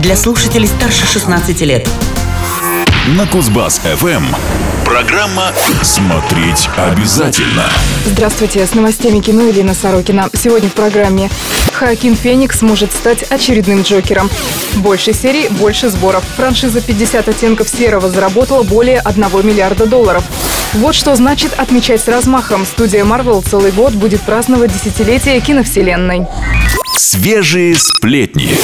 для слушателей старше 16 лет. На Кузбасс-ФМ. Программа «Смотреть обязательно». Здравствуйте, с новостями кино Елена Сорокина. Сегодня в программе Хоакин Феникс может стать очередным Джокером. Больше серий, больше сборов. Франшиза «50 оттенков серого» заработала более 1 миллиарда долларов. Вот что значит отмечать с размахом. Студия Marvel целый год будет праздновать десятилетие киновселенной. Свежие сплетни.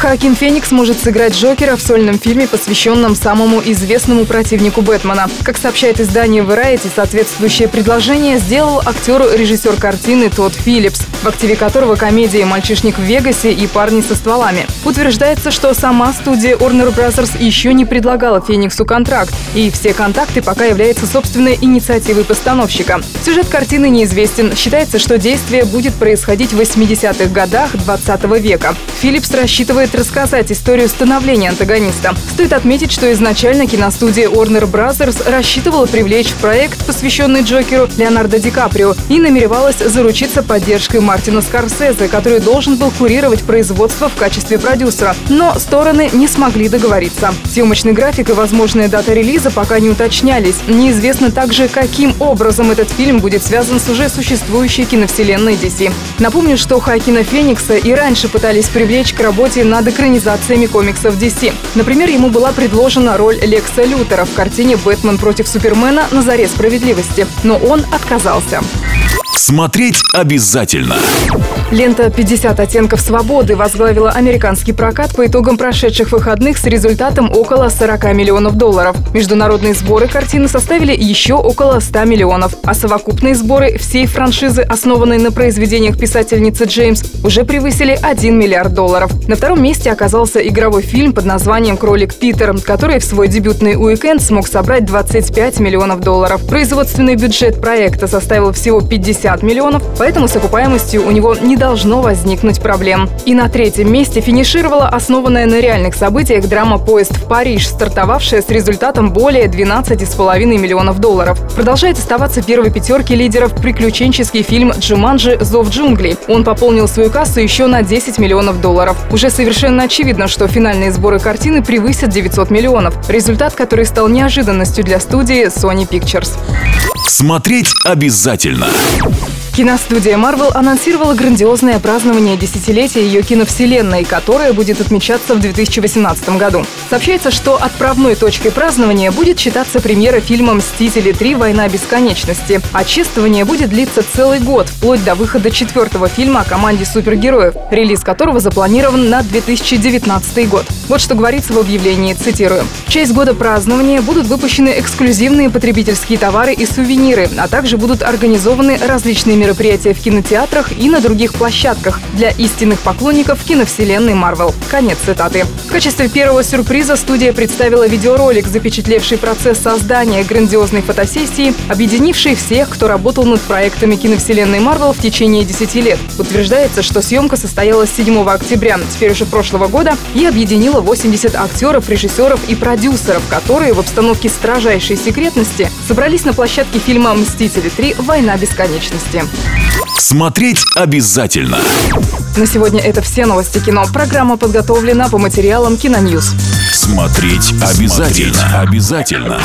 Хакин Феникс может сыграть Джокера в сольном фильме, посвященном самому известному противнику Бэтмена. Как сообщает издание Variety, соответствующее предложение сделал актер-режиссер картины Тодд Филлипс, в активе которого комедии «Мальчишник в Вегасе» и «Парни со стволами». Утверждается, что сама студия Warner Bros. еще не предлагала Фениксу контракт, и все контакты пока являются собственной инициативой постановщика. Сюжет картины неизвестен. Считается, что действие будет происходить в 80-х годах 20 века. Филлипс рассчитывает стоит рассказать историю становления антагониста. Стоит отметить, что изначально киностудия Warner Bros. рассчитывала привлечь в проект, посвященный Джокеру, Леонардо Ди Каприо и намеревалась заручиться поддержкой Мартина Скорсезе, который должен был курировать производство в качестве продюсера. Но стороны не смогли договориться. Съемочный график и возможная дата релиза пока не уточнялись. Неизвестно также, каким образом этот фильм будет связан с уже существующей киновселенной DC. Напомню, что Хакина Феникса и раньше пытались привлечь к работе над экранизациями комиксов DC. Например, ему была предложена роль Лекса Лютера в картине «Бэтмен против Супермена. На заре справедливости», но он отказался. Смотреть обязательно. Лента «50 оттенков свободы» возглавила американский прокат по итогам прошедших выходных с результатом около 40 миллионов долларов. Международные сборы картины составили еще около 100 миллионов, а совокупные сборы всей франшизы, основанной на произведениях писательницы Джеймс, уже превысили 1 миллиард долларов. На втором месте оказался игровой фильм под названием «Кролик Питер», который в свой дебютный уикенд смог собрать 25 миллионов долларов. Производственный бюджет проекта составил всего 50 50 миллионов, поэтому с окупаемостью у него не должно возникнуть проблем. И на третьем месте финишировала основанная на реальных событиях драма «Поезд в Париж», стартовавшая с результатом более 12,5 миллионов долларов. Продолжает оставаться первой пятерки лидеров приключенческий фильм «Джуманджи. Зов джунглей». Он пополнил свою кассу еще на 10 миллионов долларов. Уже совершенно очевидно, что финальные сборы картины превысят 900 миллионов. Результат, который стал неожиданностью для студии Sony Pictures. Смотреть обязательно. Киностудия Marvel анонсировала грандиозное празднование десятилетия ее киновселенной, которое будет отмечаться в 2018 году. Сообщается, что отправной точкой празднования будет считаться премьера фильма «Мстители 3. Война бесконечности». А чествование будет длиться целый год, вплоть до выхода четвертого фильма о команде супергероев, релиз которого запланирован на 2019 год. Вот что говорится в объявлении, цитирую. В честь года празднования будут выпущены эксклюзивные потребительские товары и сувениры, а также будут организованы различные мероприятия в кинотеатрах и на других площадках для истинных поклонников киновселенной Марвел. Конец цитаты. В качестве первого сюрприза студия представила видеоролик, запечатлевший процесс создания грандиозной фотосессии, объединивший всех, кто работал над проектами киновселенной Марвел в течение 10 лет. Утверждается, что съемка состоялась 7 октября, теперь уже прошлого года, и объединила 80 актеров, режиссеров и продюсеров, которые в обстановке строжайшей секретности собрались на площадке фильма «Мстители 3. Война бесконечности». Смотреть обязательно. На сегодня это все новости кино. Программа подготовлена по материалам Киноньюз. Смотреть обязательно. Смотреть обязательно.